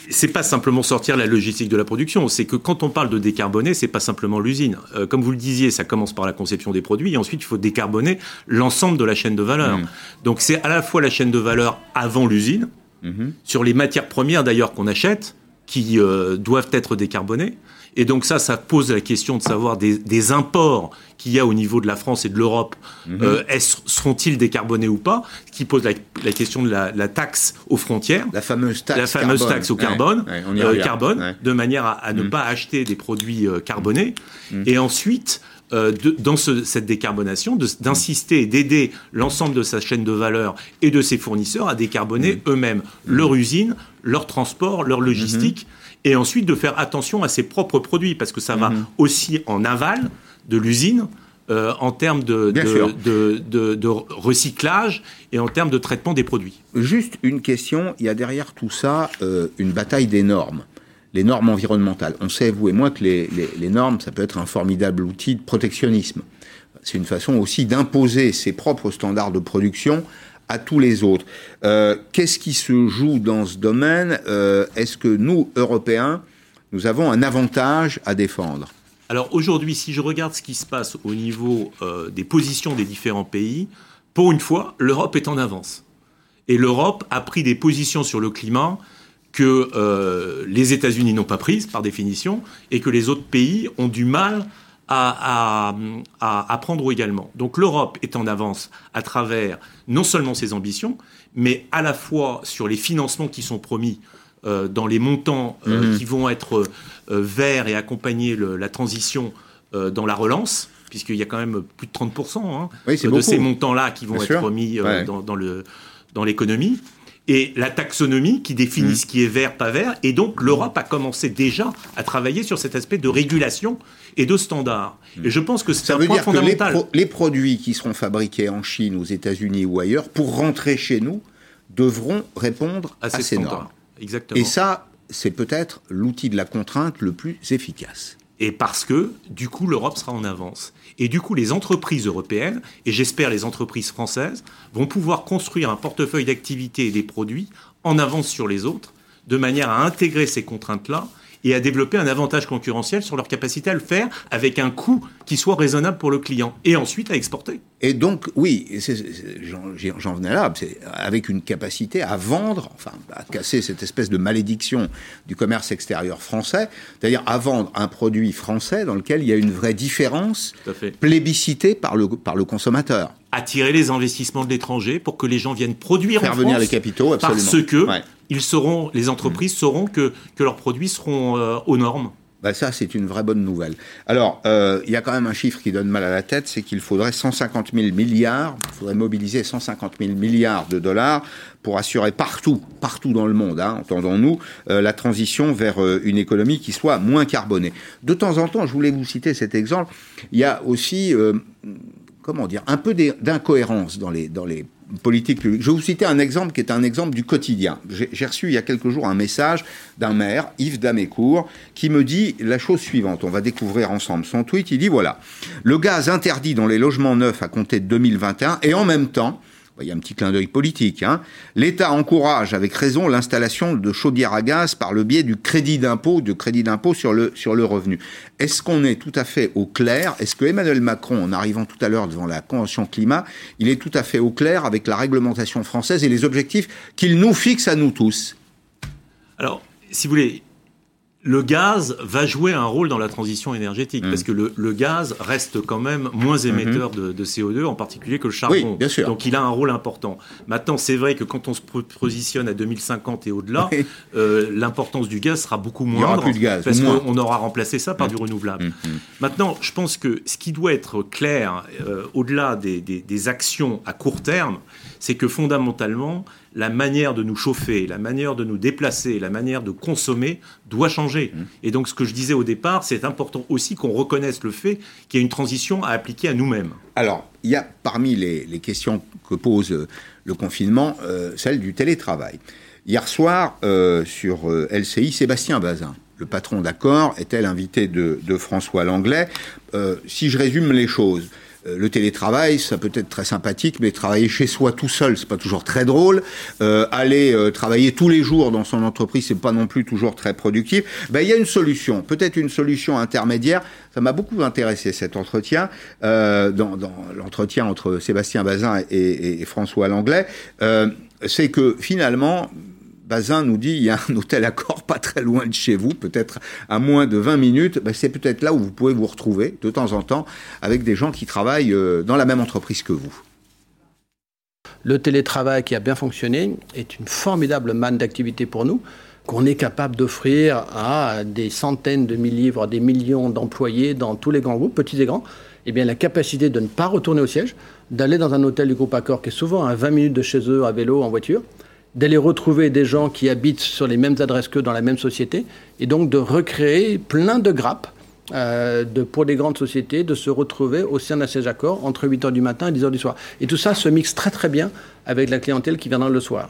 H: C'est pas simplement sortir la logistique de la production, c'est que quand on parle de décarboner, c'est pas simplement l'usine. Euh, comme vous le disiez, ça commence par la conception des produits et ensuite il faut décarboner l'ensemble de la chaîne de valeur.
A: Mmh.
H: Donc c'est à la fois la chaîne de valeur avant l'usine,
A: Mhm.
H: sur les matières premières d'ailleurs qu'on achète, qui euh, doivent être décarbonées. Et donc ça, ça pose la question de savoir des, des imports qu'il y a au niveau de la France et de l'Europe,
A: Mhm.
H: euh, seront-ils décarbonés ou pas? Ce qui pose la, la question de la, la taxe aux frontières
A: La fameuse taxe
H: la fameuse
A: carbone.
H: taxe au carbone,
A: ouais,
H: euh, carbone
A: Ouais.
H: de manière à, à ne
A: Mm.
H: pas acheter des produits euh, carbonés.
A: Mm.
H: Et ensuite, euh, de- dans ce- cette décarbonation, d'insister et d'aider l'ensemble de sa chaîne de valeur et de ses fournisseurs à décarboner eux-mêmes leur usine, leur transport, leur logistique. Et ensuite de faire attention à ses propres produits, parce que ça va
A: Mhm.
H: aussi en aval de l'usine. euh, en termes de, recyclage et en termes de traitement des produits.
A: Juste une question, il y a derrière tout ça euh, une bataille des normes, les normes environnementales. On sait, vous et moi, que les, les- les normes, ça peut être un formidable outil de protectionnisme. C'est une façon aussi d'imposer ses propres standards de production à tous les autres. Euh, Qu'est-ce qui se joue dans ce domaine Euh, Est-ce que nous, Européens, nous avons un avantage à défendre?
H: Alors aujourd'hui, si je regarde ce qui se passe au niveau euh, des positions des différents pays, pour une fois, l'Europe est en avance. Et l'Europe a pris des positions sur le climat que les États-Unis n'ont pas prises, par définition, et que les autres pays ont du mal à, à- prendre également. Donc l'Europe est en avance à travers non seulement ses ambitions, mais à la fois sur les financements qui sont promis euh, dans les montants euh,
A: Mhm.
H: qui vont être euh, verts et accompagner le- la transition euh, dans la relance, puisqu'il y a quand même plus de 30% hein,
A: Oui,
H: de
A: beaucoup.
H: ces montants-là qui vont
A: Bien
H: être
A: sûr.
H: mis
A: Ouais.
H: dans, dans le dans l'économie. Et la taxonomie qui définit
A: Mhm.
H: ce qui est vert, pas vert. Et donc l'Europe a commencé déjà à travailler sur cet aspect de régulation et de standards. Et je pense que c'est.
A: Ça
H: un
A: veut
H: point
A: dire que les,
H: fondamental.
A: pro- les produits qui seront fabriqués en Chine, aux États-Unis ou ailleurs, pour rentrer chez nous, devront répondre à,
H: à ces standards.
A: normes.
H: Exactement.
A: Et ça, c'est peut-être l'outil de la contrainte le plus efficace.
H: Et parce que, du coup, l'Europe sera en avance. Et du coup, les entreprises européennes, et j'espère les entreprises françaises, vont pouvoir construire un portefeuille d'activités et des produits en avance sur les autres, de manière à intégrer ces contraintes-là et à développer un avantage concurrentiel sur leur capacité à le faire avec un coût qui soit raisonnable pour le client, et ensuite à exporter.
A: Et donc, oui, j'en venais là, avec une capacité à vendre, enfin, à casser cette espèce de malédiction du commerce extérieur français, c'est-à-dire à vendre un produit français dans lequel il y a une vraie différence plébiscitée par le, par le consommateur.
H: Attirer les investissements de l'étranger pour que les gens viennent produire
A: Faire
H: en
A: venir
H: France.
A: les capitaux, absolument.
H: Parce que
A: Ouais.
H: ils seront, les entreprises sauront que, que leurs produits seront euh, aux normes.
A: Bah ça, c'est une vraie bonne nouvelle. Alors, euh, il y a quand même un chiffre qui donne mal à la tête, c'est qu'il faudrait 150 000 milliards, il faudrait mobiliser 150 000 milliards de dollars pour assurer partout, partout dans le monde, hein, entendons-nous, euh, la transition vers euh, une économie qui soit moins carbonée. De temps en temps, je voulais vous citer cet exemple, il y a aussi... euh, comment dire, un peu d'incohérence dans les, dans les publiques. Je vais vous citer un exemple qui est un exemple du quotidien. J'ai reçu il y a quelques jours un message d'un maire, Yves Damécourt, qui me dit la chose suivante. On va découvrir ensemble son tweet. Il dit voilà, le gaz interdit dans les logements neufs à compter de 2021 et en même temps, il y a un petit clin d'œil politique. Hein. L'État encourage avec raison l'installation de chaudières à gaz par le biais du crédit d'impôt, de crédit d'impôt sur le, sur le revenu. Est-ce qu'on est tout à fait au clair? Est-ce que Emmanuel Macron, en arrivant tout à l'heure devant la Convention climat, il est tout à fait au clair avec la réglementation française et les objectifs qu'il nous fixe à nous tous?
H: Alors, si vous voulez, le gaz va jouer un rôle dans la transition énergétique, parce mm. que le, gaz reste quand même moins mm-hmm. émetteur de, CO2, en particulier que le charbon.
A: bien sûr.
H: Donc il a un rôle important. Maintenant, c'est vrai que quand on se positionne à 2050 et au-delà, euh, l'importance du gaz sera beaucoup moindre,
A: plus de gaz,
H: parce qu'on aura remplacé ça par mm. du renouvelable.
A: Mm-hmm.
H: Maintenant, je pense que ce qui doit être clair, euh, au-delà des actions à court terme, c'est que fondamentalement, la manière de nous chauffer, la manière de nous déplacer, la manière de consommer doit changer. Mmh. Et donc ce que je disais au départ, c'est important aussi qu'on reconnaisse le fait qu'il y a une transition à appliquer à nous-mêmes.
A: Alors, il y a parmi les, questions que pose euh, le confinement, euh, celle du télétravail. Hier soir, euh, sur LCI, Sébastien Bazin, le patron d'accord, était l'invité de, de, François Langlais. si je résume les choses, le télétravail, ça peut être très sympathique, mais travailler chez soi tout seul, c'est pas toujours très drôle. Euh, aller euh, travailler tous les jours dans son entreprise, c'est pas non plus toujours très productif. Ben, il y a une solution, peut-être une solution intermédiaire. Ça m'a beaucoup intéressé cet entretien, dans, dans l'entretien entre Sébastien Bazin et, et François Langlais. c'est que finalement, Bazin nous dit il y a un hôtel Accor pas très loin de chez vous, peut-être à moins de 20 minutes. Ben, c'est peut-être là où vous pouvez vous retrouver de temps en temps avec des gens qui travaillent euh, dans la même entreprise que vous.
I: Le télétravail qui a bien fonctionné est une formidable manne d'activité pour nous qu'on est capable d'offrir à des centaines de milliers, voire des millions d'employés dans tous les grands groupes, petits et grands, eh bien, la capacité de ne pas retourner au siège, d'aller dans un hôtel du groupe Accor qui est souvent à 20 minutes de chez eux à vélo, en voiture, d'aller retrouver des gens qui habitent sur les mêmes adresses qu'eux dans la même société, et donc de recréer plein de grappes euh, de, pour les grandes sociétés, de se retrouver au sein d'un siège accord entre 8h du matin et 10h du soir. Et tout ça se mixe très très bien avec la clientèle qui viendra le soir.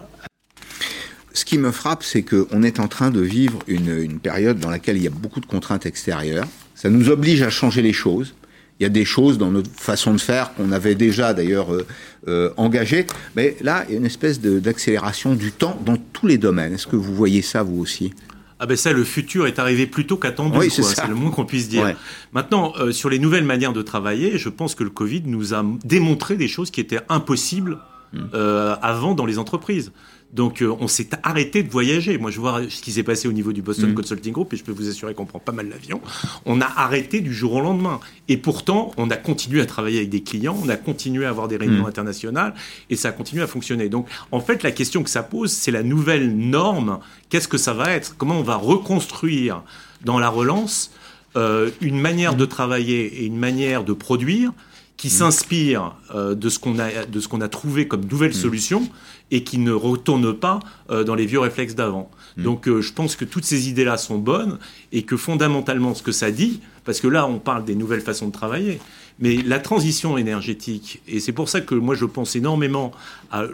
A: Ce qui me frappe, c'est qu'on est en train de vivre une, une période dans laquelle il y a beaucoup de contraintes extérieures. Ça nous oblige à changer les choses. Il y a des choses dans notre façon de faire qu'on avait déjà d'ailleurs euh, euh, engagées. Mais là, il y a une espèce d'accélération du temps dans tous les domaines. Est-ce que vous voyez ça, vous aussi?
H: Ah ben ça, le futur est arrivé plus tôt qu'attendu.
A: Oui, c'est
H: le moins qu'on puisse dire. Maintenant, euh, sur les nouvelles manières de travailler, je pense que le Covid nous a démontré des choses qui étaient impossibles hmm. avant dans les entreprises. Donc euh, on s'est arrêté de voyager. Moi je vois ce qui s'est passé au niveau du Boston mm. Consulting Group et je peux vous assurer qu'on prend pas mal l'avion. On a arrêté du jour au lendemain. Et pourtant on a continué à travailler avec des clients, on a continué à avoir des réunions mm. internationales et ça a continué à fonctionner. Donc en fait la question que ça pose c'est la nouvelle norme. Qu'est-ce que ça va être? Comment on va reconstruire dans la relance euh, une manière de travailler et une manière de produire qui mm. s'inspire euh, de ce qu'on a de ce qu'on a trouvé comme nouvelle solution et qui ne retourne pas euh, dans les vieux réflexes d'avant. Hmm. Donc euh, je pense que toutes ces idées-là sont bonnes et que fondamentalement ce que ça dit, parce que là on parle des nouvelles façons de travailler, mais la transition énergétique, et c'est pour ça que moi je pense énormément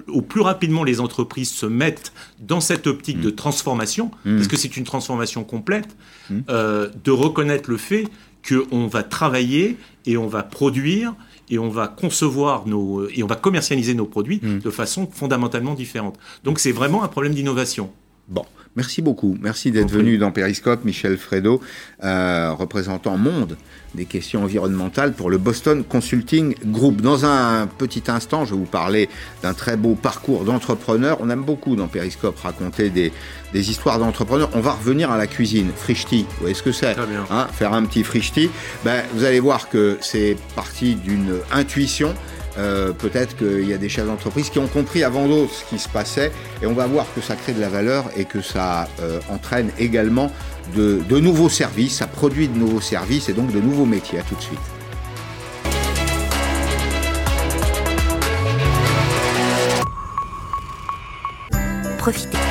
H: au plus rapidement les entreprises se mettent dans cette optique de hmm. transformation, parce que c'est une transformation complète, de reconnaître le fait qu'on va travailler et on va produire et on va concevoir nos et on va commercialiser nos produits hmm. de façon fondamentalement différente. Donc c'est vraiment un problème d'innovation.
A: Bon, merci beaucoup. Merci d'être venu dans Periscope, Michel Fredo, euh, représentant Monde des questions environnementales pour le Boston Consulting Group. Dans un petit instant, je vais vous parler d'un très beau parcours d'entrepreneur. On aime beaucoup dans Periscope raconter des, des histoires d'entrepreneurs. On va revenir à la cuisine, frichti. Vous voyez ce que c'est? Hein, Faire un petit frichti. Ben, vous allez voir que c'est parti d'une intuition. Euh, peut-être qu'il y a des chefs d'entreprise qui ont compris avant d'autres ce qui se passait et on va voir que ça crée de la valeur et que ça euh, entraîne également de, de nouveaux services, ça produit de nouveaux services et donc de nouveaux métiers. À tout de suite.
J: Profitez.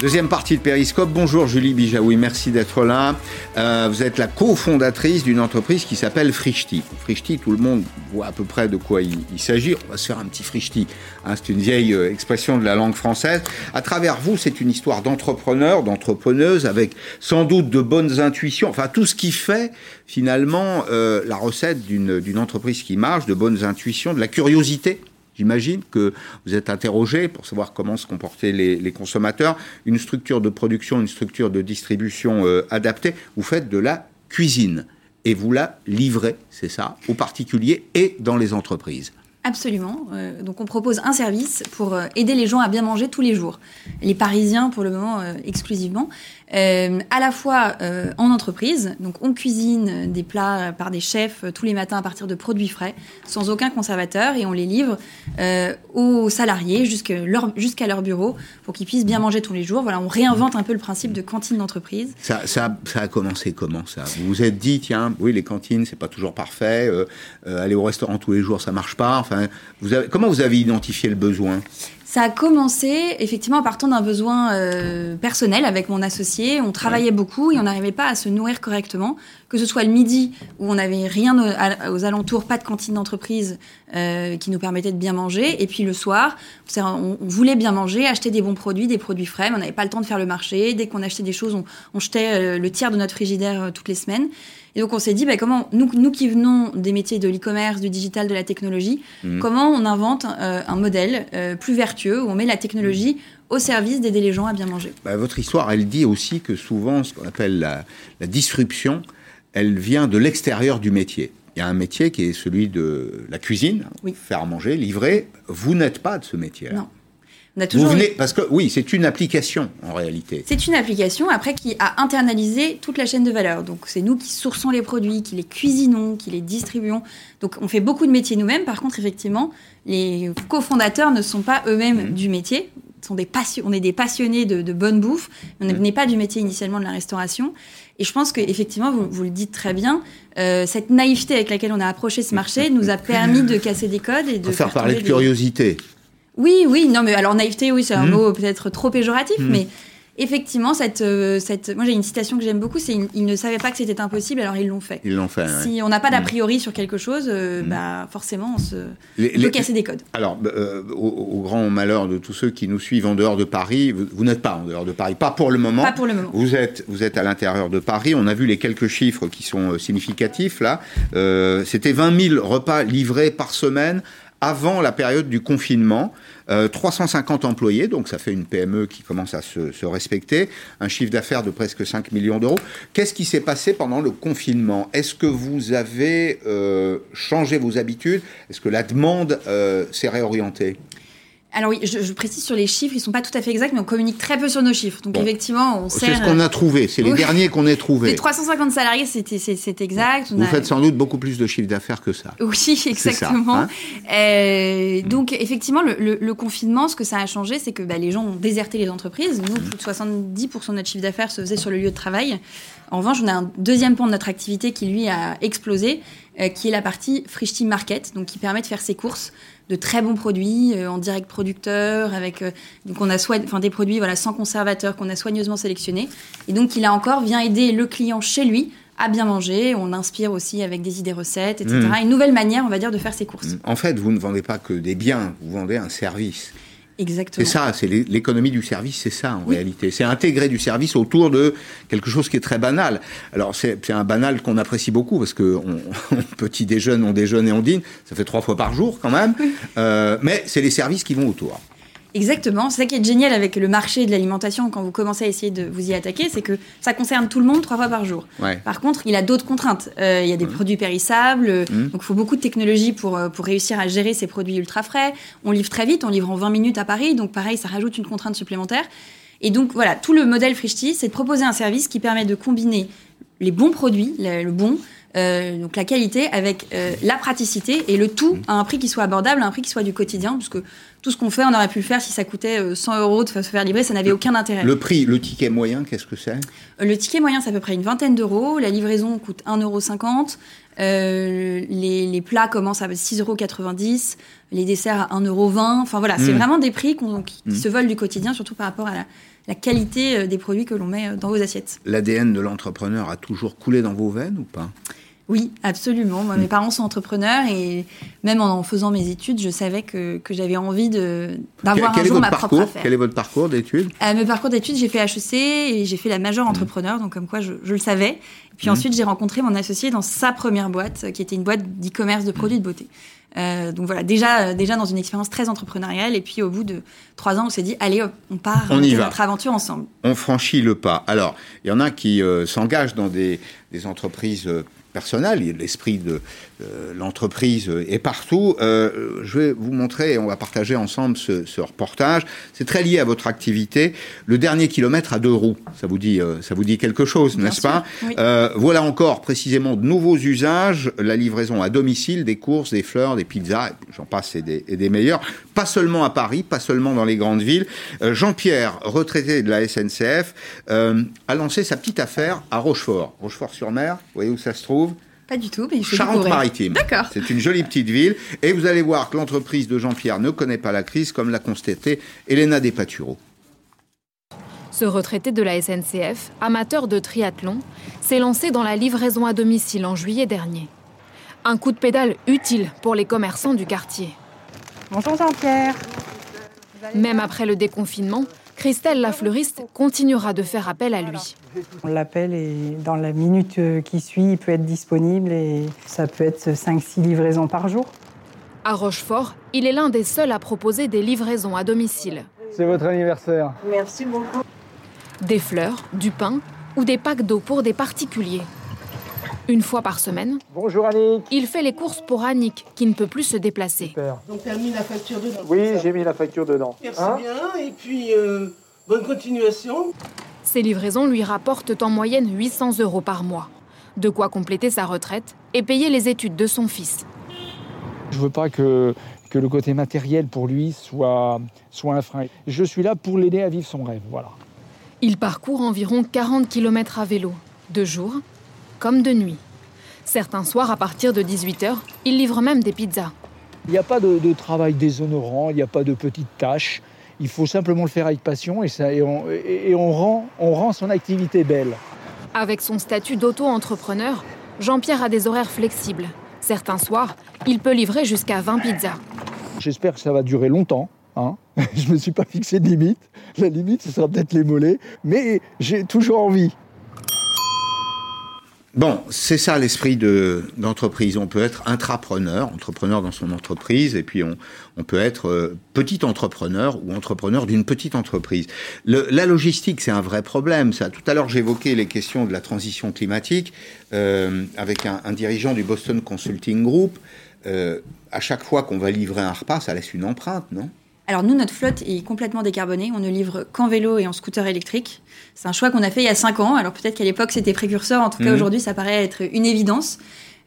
A: Deuxième partie de Périscope. Bonjour Julie Bijaoui, merci d'être là. Euh, vous êtes la cofondatrice d'une entreprise qui s'appelle Frichti. Frichti, tout le monde voit à peu près de quoi il, s'agit. On va se faire un petit Frichti. Hein, c'est une vieille euh, expression de la langue française. À travers vous, c'est une histoire d'entrepreneur, d'entrepreneuse, avec sans doute de bonnes intuitions. Enfin, tout ce qui fait finalement euh, la recette d'une entreprise qui marche, de bonnes intuitions, de la curiosité J'imagine que vous êtes interrogé pour savoir comment se comportaient les, consommateurs. Une structure de production, une structure de distribution euh, adaptée. Vous faites de la cuisine et vous la livrez, c'est ça, aux particuliers et dans les entreprises.
K: Absolument. Euh, donc on propose un service pour euh, aider les gens à bien manger tous les jours. Les Parisiens pour le moment exclusivement. À la fois en entreprise, donc on cuisine des plats par des chefs tous les matins à partir de produits frais, sans aucun conservateur, et on les livre aux salariés jusqu'à leur, jusqu'à leur bureau pour qu'ils puissent bien manger tous les jours. Voilà, on réinvente un peu le principe de cantine d'entreprise.
A: Ça, ça, ça, a commencé comment ça? Vous vous êtes dit, tiens, oui, les cantines, c'est pas toujours parfait, aller au restaurant tous les jours, ça marche pas. Enfin, vous avez, comment vous avez identifié le besoin?
K: Ça a commencé effectivement en partant d'un besoin euh, personnel avec mon associé. On travaillait beaucoup et on n'arrivait pas à se nourrir correctement. Que ce soit le midi où on n'avait rien aux, alentours, pas de cantine d'entreprise euh, qui nous permettait de bien manger. Et puis le soir, on, voulait bien manger, acheter des bons produits, des produits frais, mais on n'avait pas le temps de faire le marché. Dès qu'on achetait des choses, on, on jetait euh, le tiers de notre frigidaire toutes les semaines. Et donc on s'est dit, bah, comment nous, nous qui venons des métiers de l'e-commerce, du digital, de la technologie, mhm. comment on invente euh, un modèle euh, plus vertueux où on met la technologie au service d'aider les gens à bien manger.
A: Bah, votre histoire, elle dit aussi que souvent, ce qu'on appelle la, disruption, elle vient de l'extérieur du métier. Il y a un métier qui est celui de la cuisine, faire manger, livrer. Vous n'êtes pas de ce métier-là. Vous venez, parce que oui, c'est une application en réalité.
K: C'est une application après qui a internalisé toute la chaîne de valeur. Donc c'est nous qui sourçons les produits, qui les cuisinons, qui les distribuons. Donc on fait beaucoup de métiers nous-mêmes. Par contre, effectivement, les cofondateurs ne sont pas eux-mêmes mmh. du métier. Sont des on est des passionnés de, bonne bouffe. On mmh. n'est pas du métier initialement de la restauration. Et je pense qu'effectivement, vous, vous le dites très bien, euh, cette naïveté avec laquelle on a approché ce marché nous a permis de casser des codes et de
A: faire, parler de curiosité.
K: Oui, oui, non, mais alors naïveté, oui, c'est un mmh. mot peut-être trop péjoratif, mmh. mais effectivement, cette, euh, cette, moi j'ai une citation que j'aime beaucoup, c'est ils, ne savaient pas que c'était impossible, alors ils l'ont fait.
A: Ils l'ont fait.
K: Si on n'a pas d'a mmh. priori sur quelque chose, euh, bah forcément on se peut casser des codes.
A: Alors, bah, euh, au, grand malheur de tous ceux qui nous suivent en dehors de Paris, vous, n'êtes pas en dehors de Paris, pas pour le moment.
K: Pas pour le moment.
A: Vous êtes, vous êtes à l'intérieur de Paris. On a vu les quelques chiffres qui sont significatifs là. C'était 20 000 repas livrés par semaine avant la période du confinement. 350 euh, employés, donc ça fait une PME qui commence à se, respecter, un chiffre d'affaires de presque 5 millions d'euros. Qu'est-ce qui s'est passé pendant le confinement? Est-ce que vous avez euh, changé vos habitudes? Est-ce que la demande euh, s'est réorientée?
K: Alors oui, je, précise sur les chiffres, ils sont pas tout à fait exacts, mais on communique très peu sur nos chiffres. Donc effectivement, on
A: sert... C'est ce qu'on a trouvé, c'est les derniers qu'on ait trouvés.
K: Les 350 salariés, c'est exact.
A: Vous faites sans doute beaucoup plus de chiffre d'affaires que ça.
K: Oui, exactement. Hein euh, donc effectivement, le, confinement, ce que ça a changé, c'est que bah, les gens ont déserté les entreprises. Nous, plus de 70% de notre chiffre d'affaires se faisait sur le lieu de travail. En revanche, on a un deuxième point de notre activité qui, lui, a explosé, euh, qui est la partie Frishti Market, donc qui permet de faire ses courses de très bons produits euh, en direct producteur, avec euh, donc on a soit, enfin des produits voilà sans conservateur qu'on a soigneusement sélectionnés. Et donc il a encore vient aider le client chez lui à bien manger. On inspire aussi avec des idées recettes, etc. Mmh. Une nouvelle manière, on va dire, de faire ses courses.
A: En fait, vous ne vendez pas que des biens, vous vendez un service.
K: Exactement.
A: C'est ça, c'est l'économie du service, c'est ça en réalité. C'est intégrer du service autour de quelque chose qui est très banal. Alors c'est un banal qu'on apprécie beaucoup parce que on, petit déjeune, on déjeune et on dîne, ça fait trois fois par jour quand même. Euh, mais c'est les services qui vont autour.
K: Exactement. C'est ça qui est génial avec le marché de l'alimentation quand vous commencez à essayer de vous y attaquer, c'est que ça concerne tout le monde trois fois par jour. Par contre, il a d'autres contraintes. Euh, il y a des mmh. produits périssables, mmh. donc il faut beaucoup de technologie pour, euh, pour réussir à gérer ces produits ultra frais. On livre très vite, on livre en 20 minutes à Paris, donc pareil, ça rajoute une contrainte supplémentaire. Et donc voilà, tout le modèle Frishti, c'est de proposer un service qui permet de combiner les bons produits, le bon, euh, donc la qualité avec euh, la praticité et le tout à un prix qui soit abordable, à un prix qui soit du quotidien, parce que tout ce qu'on fait, on aurait pu le faire si ça coûtait 100 euh, euros de se faire livrer, ça n'avait aucun intérêt.
A: Le prix, le ticket moyen, qu'est-ce que c'est?
K: Le ticket moyen, c'est à peu près une vingtaine d'euros. La livraison coûte 1,50 euros. Euh, les, les plats commencent à 6,90 euros, les desserts à 1,20 euros. Enfin voilà, c'est
A: Mm.
K: vraiment des prix qui, qui
A: Mm.
K: se volent du quotidien, surtout par rapport à la, la qualité euh, des produits que l'on met euh, dans vos assiettes.
A: L'ADN de l'entrepreneur a toujours coulé dans vos veines ou pas?
K: Oui, absolument. Moi,
A: Mm.
K: mes parents sont entrepreneurs et même en, en faisant mes études, je savais que, que j'avais envie de d'avoir un jour ma propre
A: parcours
K: affaire.
A: Quel est votre parcours d'études
K: À mes parcours d'études, j'ai fait HEC et j'ai fait la majeure
A: Mm.
K: entrepreneur, donc comme quoi je, je le savais. Et puis
A: Mhm.
K: ensuite, j'ai rencontré mon associé dans sa première boîte, euh, qui était une boîte d'e-commerce de produits de beauté. Euh, donc voilà, déjà, euh, déjà dans une expérience très entrepreneuriale. Et puis au bout de trois ans, on s'est dit, allez hop, on part,
A: On y
K: fait
A: va.
K: notre aventure ensemble.
A: on franchit le pas. Alors, il y en a qui euh, s'engagent dans des, des entreprises personnelles. Il y a L'esprit de euh, l'entreprise est partout. Euh, je vais vous montrer, et on va partager ensemble ce, ce reportage. C'est très lié à votre activité. Le dernier kilomètre à deux roues, ça vous dit, euh, ça vous dit quelque chose, n'est-ce pas
K: oui.
A: Euh, Voilà encore précisément de nouveaux usages. La livraison à domicile, des courses, des fleurs, des pizzas, j'en passe et des, et des meilleurs. Pas seulement à Paris, pas seulement dans les grandes villes. Euh, Jean-Pierre, retraité de la SNCF, euh, a lancé sa petite affaire à Rochefort. Rochefort-sur-Mer, vous voyez où ça se trouve?
K: Pas du tout, mais je.
A: Charente-Maritime.
K: D'accord.
A: C'est une jolie petite ville. Et vous allez voir que l'entreprise de Jean-Pierre ne connaît pas la crise, comme l'a constaté Elena Despaturo.
L: Ce retraité de la SNCF, amateur de triathlon, s'est lancé dans la livraison à domicile en juillet dernier. Un coup de pédale utile pour les commerçants du quartier.
M: Bonjour Jean-Pierre.
L: Même après le déconfinement, Christelle la fleuriste continuera de faire appel à lui.
M: On l'appelle et dans la minute euh, qui suit, il peut être disponible et ça peut être 5-6 livraisons par jour.
L: À Rochefort, il est l'un des seuls à proposer des livraisons à domicile.
N: C'est votre anniversaire.
M: Merci beaucoup.
L: Des fleurs, du pain ou des packs d'eau pour des particuliers. Une fois par semaine,
N: Bonjour Annick.
L: il fait les courses pour Annick qui ne peut plus se déplacer.
N: Super.
O: Donc t'as mis la facture dedans.
N: Oui, j'ai mis la facture dedans.
O: Merci
N: Hein
O: bien, et puis euh, bonne continuation.
L: Ces livraisons lui rapportent en moyenne 800 euros par mois. De quoi compléter sa retraite et payer les études de son fils.
N: Je veux pas que, que le côté matériel pour lui soit, soit un frein. Je suis là pour l'aider à vivre son rêve, voilà.
L: Il parcourt environ 40 km à vélo, de jour comme de nuit. Certains soirs, à partir de 18h, il livre même des pizzas.
N: Il n'y a pas de, de travail déshonorant, il n'y a pas de petites tâches. Il faut simplement le faire avec passion et, ça, et, on, et- et on rend, on rend son activité belle.
L: Avec son statut d'auto-entrepreneur, Jean-Pierre a des horaires flexibles. Certains soirs, il peut livrer jusqu'à 20 pizzas.
N: J'espère que ça va durer longtemps. hein. Je ne me suis pas fixé de limite. La limite, ce sera peut-être les mollets, mais j'ai toujours envie.
A: Bon, c'est ça l'esprit de- d'entreprise. on peut être intrapreneur, entrepreneur dans son entreprise, et puis on, on peut être euh, petit entrepreneur ou entrepreneur d'une petite entreprise. La logistique, c'est un vrai problème. Ça. Tout à l'heure, j'évoquais les questions de la transition climatique euh, avec un, un dirigeant du Boston Consulting Group. Euh, à chaque fois qu'on va livrer un repas, ça laisse une empreinte, non?
K: Alors nous, notre flotte est complètement décarbonée. On ne livre qu'en vélo et en scooter électrique. C'est un choix qu'on a fait il y a 5 ans. Alors peut-être qu'à l'époque c'était précurseur. En tout cas
A: Mhm.
K: aujourd'hui, ça paraît être une évidence.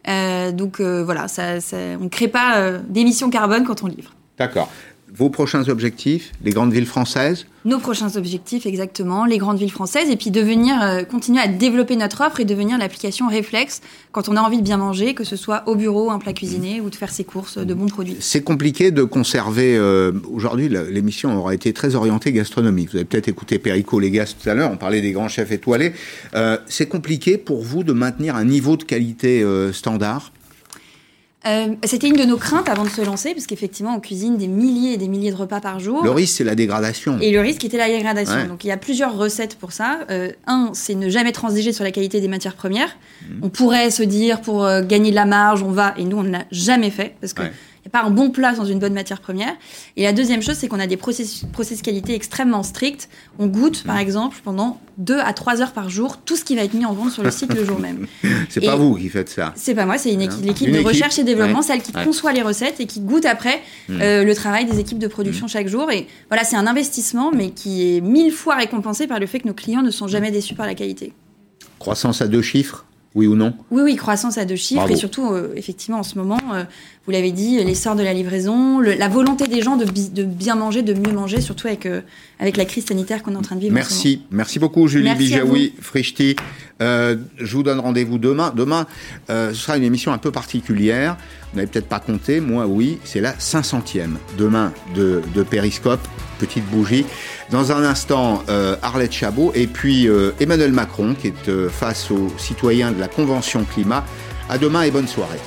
K: Euh, donc euh, voilà, ça, ça- on ne crée pas euh, d'émissions carbone quand on livre.
A: D'accord. Vos prochains objectifs, les grandes villes françaises
K: Nos prochains objectifs, exactement, les grandes villes françaises, et puis devenir, euh, continuer à développer notre offre et devenir l'application réflexe quand on a envie de bien manger, que ce soit au bureau, un plat cuisiné, ou de faire ses courses de bons produits.
A: C'est compliqué de conserver. euh, Aujourd'hui, l'émission aura été très orientée gastronomie. Vous avez peut-être écouté Perico Légas tout à l'heure. On parlait des grands chefs étoilés. Euh, c'est compliqué pour vous de maintenir un niveau de qualité euh, standard?
K: Euh, C'était une de nos craintes avant de se lancer, parce qu'effectivement, on cuisine des milliers et des milliers de repas par jour.
A: Le risque, c'est la dégradation.
K: Et le risque était la dégradation.
A: Ouais.
K: Donc il y a plusieurs recettes pour ça. Euh, un, c'est ne jamais transiger sur la qualité des matières premières.
A: Mhm.
K: On pourrait se dire pour euh, gagner de la marge, on va, et nous on ne l'a jamais fait parce que
A: Ouais.
K: Il n'y a pas un bon plat sans une bonne matière première. Et la deuxième chose, c'est qu'on a des processus, process qualité extrêmement stricts. On goûte, par exemple, pendant 2 à 3 heures par jour, tout ce qui va être mis en vente sur le site le jour même.
A: C'est pas vous qui faites ça.
K: C'est pas moi, c'est une
A: Hein
K: équipe, l'équipe de
A: équipe,
K: recherche et développement,
A: ouais,
K: celle qui
A: ouais.
K: conçoit les recettes et qui goûte après
A: Mm.
K: euh, le travail des équipes de production chaque jour. Et voilà, c'est un investissement, mais qui est mille fois récompensé par le fait que nos clients ne sont jamais déçus par la qualité.
A: Croissance à deux chiffres? Oui ou non
K: Oui, oui, croissance à deux chiffres
A: Bravo.
K: et surtout, euh, effectivement, en ce moment, euh, vous l'avez dit, l'essor de la livraison, le- la volonté des gens de, bi- de bien manger, de mieux manger, surtout avec, euh, avec la crise sanitaire qu'on est en train de vivre.
A: Merci, merci beaucoup Julie
K: Merci
A: Bijaoui, Frichti. Je vous donne rendez-vous demain. Demain, ce sera une émission un peu particulière. Vous n'avez peut-être pas compté, moi oui, c'est la 500e demain de, de Périscope, petite bougie. Dans un instant, euh, Arlette Chabot et puis euh, Emmanuel Macron qui est euh, face aux citoyens de la Convention climat. À demain et bonne soirée.